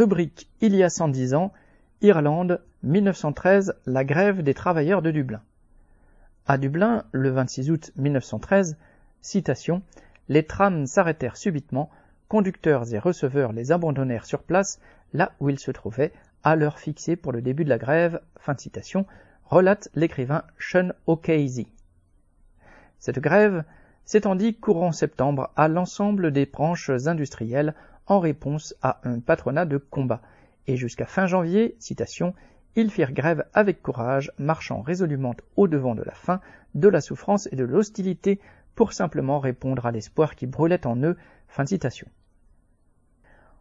Rubrique Il y a 110 ans, Irlande, 1913, la grève des travailleurs de Dublin. À Dublin, le 26 août 1913, citation, les trams s'arrêtèrent subitement, conducteurs et receveurs les abandonnèrent sur place, là où ils se trouvaient, à l'heure fixée pour le début de la grève, fin de citation, relate l'écrivain Sean O'Casey. Cette grève s'étendit courant septembre à l'ensemble des branches industrielles en réponse à un patronat de combat, et jusqu'à fin janvier, citation, ils firent grève avec courage, marchant résolument au-devant de la faim, de la souffrance et de l'hostilité pour simplement répondre à l'espoir qui brûlait en eux.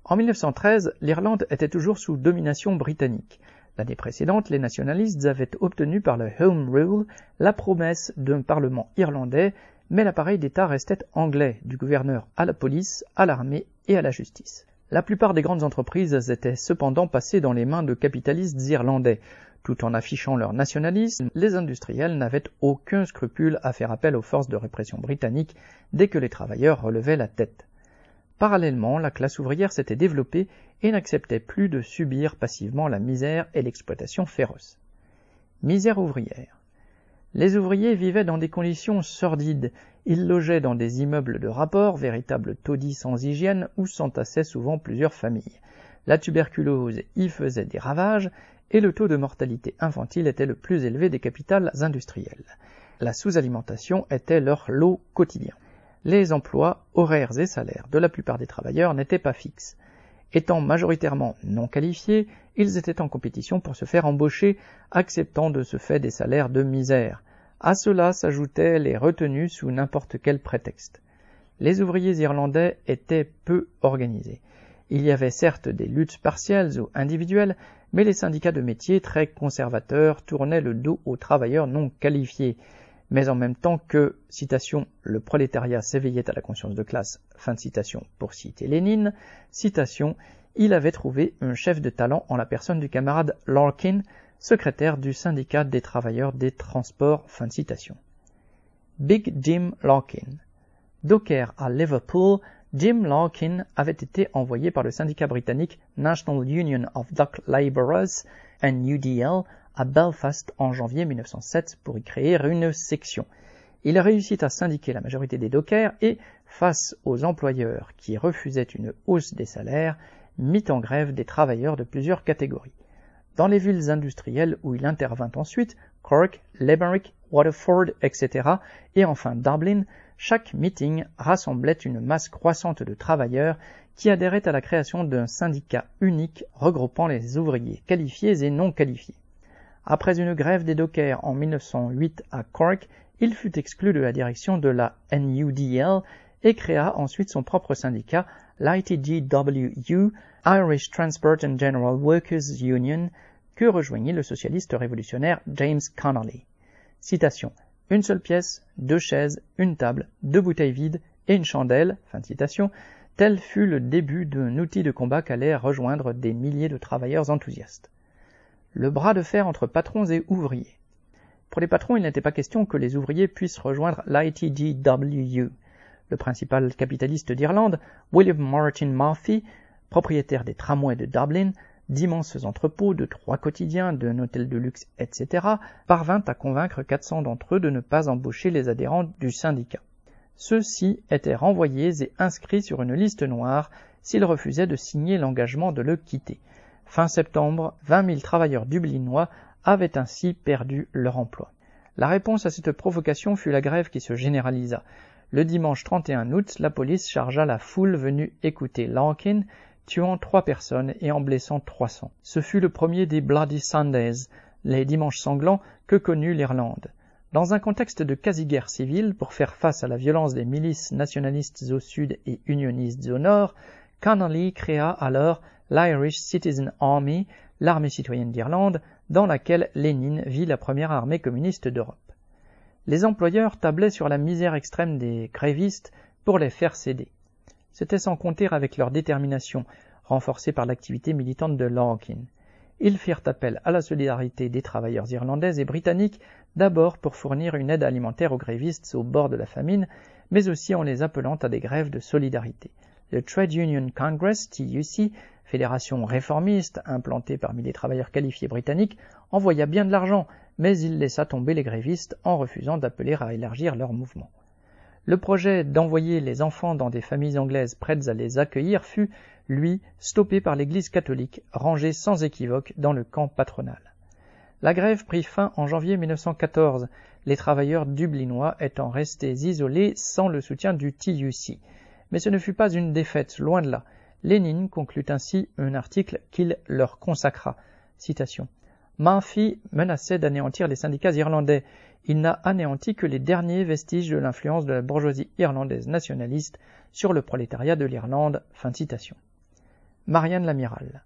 En 1913, l'Irlande était toujours sous domination britannique. L'année précédente, les nationalistes avaient obtenu par le Home Rule la promesse d'un parlement irlandais, mais l'appareil d'État restait anglais, du gouverneur à la police, à l'armée et à la justice. La plupart des grandes entreprises étaient cependant passées dans les mains de capitalistes irlandais. Tout en affichant leur nationalisme, les industriels n'avaient aucun scrupule à faire appel aux forces de répression britanniques dès que les travailleurs relevaient la tête. Parallèlement, la classe ouvrière s'était développée et n'acceptait plus de subir passivement la misère et l'exploitation féroce. Misère ouvrière. Les ouvriers vivaient dans des conditions sordides, ils logeaient dans des immeubles de rapport, véritables taudis sans hygiène, où s'entassaient souvent plusieurs familles. La tuberculose y faisait des ravages, et le taux de mortalité infantile était le plus élevé des capitales industrielles. La sous-alimentation était leur lot quotidien. Les emplois, horaires et salaires de la plupart des travailleurs n'étaient pas fixes. Étant majoritairement non qualifiés, ils étaient en compétition pour se faire embaucher, acceptant de ce fait des salaires de misère. À cela s'ajoutaient les retenues sous n'importe quel prétexte. Les ouvriers irlandais étaient peu organisés. Il y avait certes des luttes partielles ou individuelles, mais les syndicats de métier très conservateurs tournaient le dos aux travailleurs non qualifiés. Mais en même temps que, citation, le prolétariat s'éveillait à la conscience de classe, fin de citation pour citer Lénine, citation, il avait trouvé un chef de talent en la personne du camarade Larkin, secrétaire du syndicat des travailleurs des transports. Fin de citation. Big Jim Larkin. Docker à Liverpool, Jim Larkin avait été envoyé par le syndicat britannique National Union of Dock Labourers, NUDL, à Belfast en janvier 1907 pour y créer une section. Il réussit à syndiquer la majorité des dockers et, face aux employeurs qui refusaient une hausse des salaires, mit en grève des travailleurs de plusieurs catégories. Dans les villes industrielles où il intervint ensuite, Cork, Limerick, Waterford, etc., et enfin Dublin, chaque meeting rassemblait une masse croissante de travailleurs qui adhéraient à la création d'un syndicat unique regroupant les ouvriers qualifiés et non qualifiés. Après une grève des dockers en 1908 à Cork, il fut exclu de la direction de la NUDL et créa ensuite son propre syndicat, l'ITGWU, Irish Transport and General Workers Union, que rejoignit le socialiste révolutionnaire James Connolly. Une seule pièce, deux chaises, une table, deux bouteilles vides et une chandelle, fin de citation, tel fut le début d'un outil de combat qu'allaient rejoindre des milliers de travailleurs enthousiastes. Le bras de fer entre patrons et ouvriers. Pour les patrons, il n'était pas question que les ouvriers puissent rejoindre l'ITGWU. Le principal capitaliste d'Irlande, William Martin Murphy, propriétaire des tramways de Dublin, d'immenses entrepôts, de trois quotidiens, d'un hôtel de luxe, etc., parvint à convaincre 400 d'entre eux de ne pas embaucher les adhérents du syndicat. Ceux-ci étaient renvoyés et inscrits sur une liste noire s'ils refusaient de signer l'engagement de le quitter. Fin septembre, 20 000 travailleurs dublinois avaient ainsi perdu leur emploi. La réponse à cette provocation fut la grève qui se généralisa. Le dimanche 31 août, la police chargea la foule venue écouter Larkin, tuant trois personnes et en blessant 300. Ce fut le premier des Bloody Sundays, les dimanches sanglants, que connut l'Irlande. Dans un contexte de quasi-guerre civile, pour faire face à la violence des milices nationalistes au sud et unionistes au nord, Connolly créa alors l'Irish Citizen Army, l'armée citoyenne d'Irlande, dans laquelle Lénine vit la première armée communiste d'Europe les employeurs tablaient sur la misère extrême des grévistes pour les faire céder. C'était sans compter avec leur détermination, renforcée par l'activité militante de Larkin. Ils firent appel à la solidarité des travailleurs irlandais et britanniques, d'abord pour fournir une aide alimentaire aux grévistes au bord de la famine, mais aussi en les appelant à des grèves de solidarité. Le Trade Union Congress, TUC, fédération réformiste, implantée parmi les travailleurs qualifiés britanniques, envoya bien de l'argent, mais il laissa tomber les grévistes en refusant d'appeler à élargir leur mouvement. Le projet d'envoyer les enfants dans des familles anglaises prêtes à les accueillir fut, lui, stoppé par l'Église catholique, rangée sans équivoque dans le camp patronal. La grève prit fin en janvier 1914, les travailleurs dublinois étant restés isolés sans le soutien du TUC. Mais ce ne fut pas une défaite, loin de là. Lénine conclut ainsi un article qu'il leur consacra. Citation. Murphy menaçait d'anéantir les syndicats irlandais. Il n'a anéanti que les derniers vestiges de l'influence de la bourgeoisie irlandaise nationaliste sur le prolétariat de l'Irlande. Fin de. Marianne Lamiral.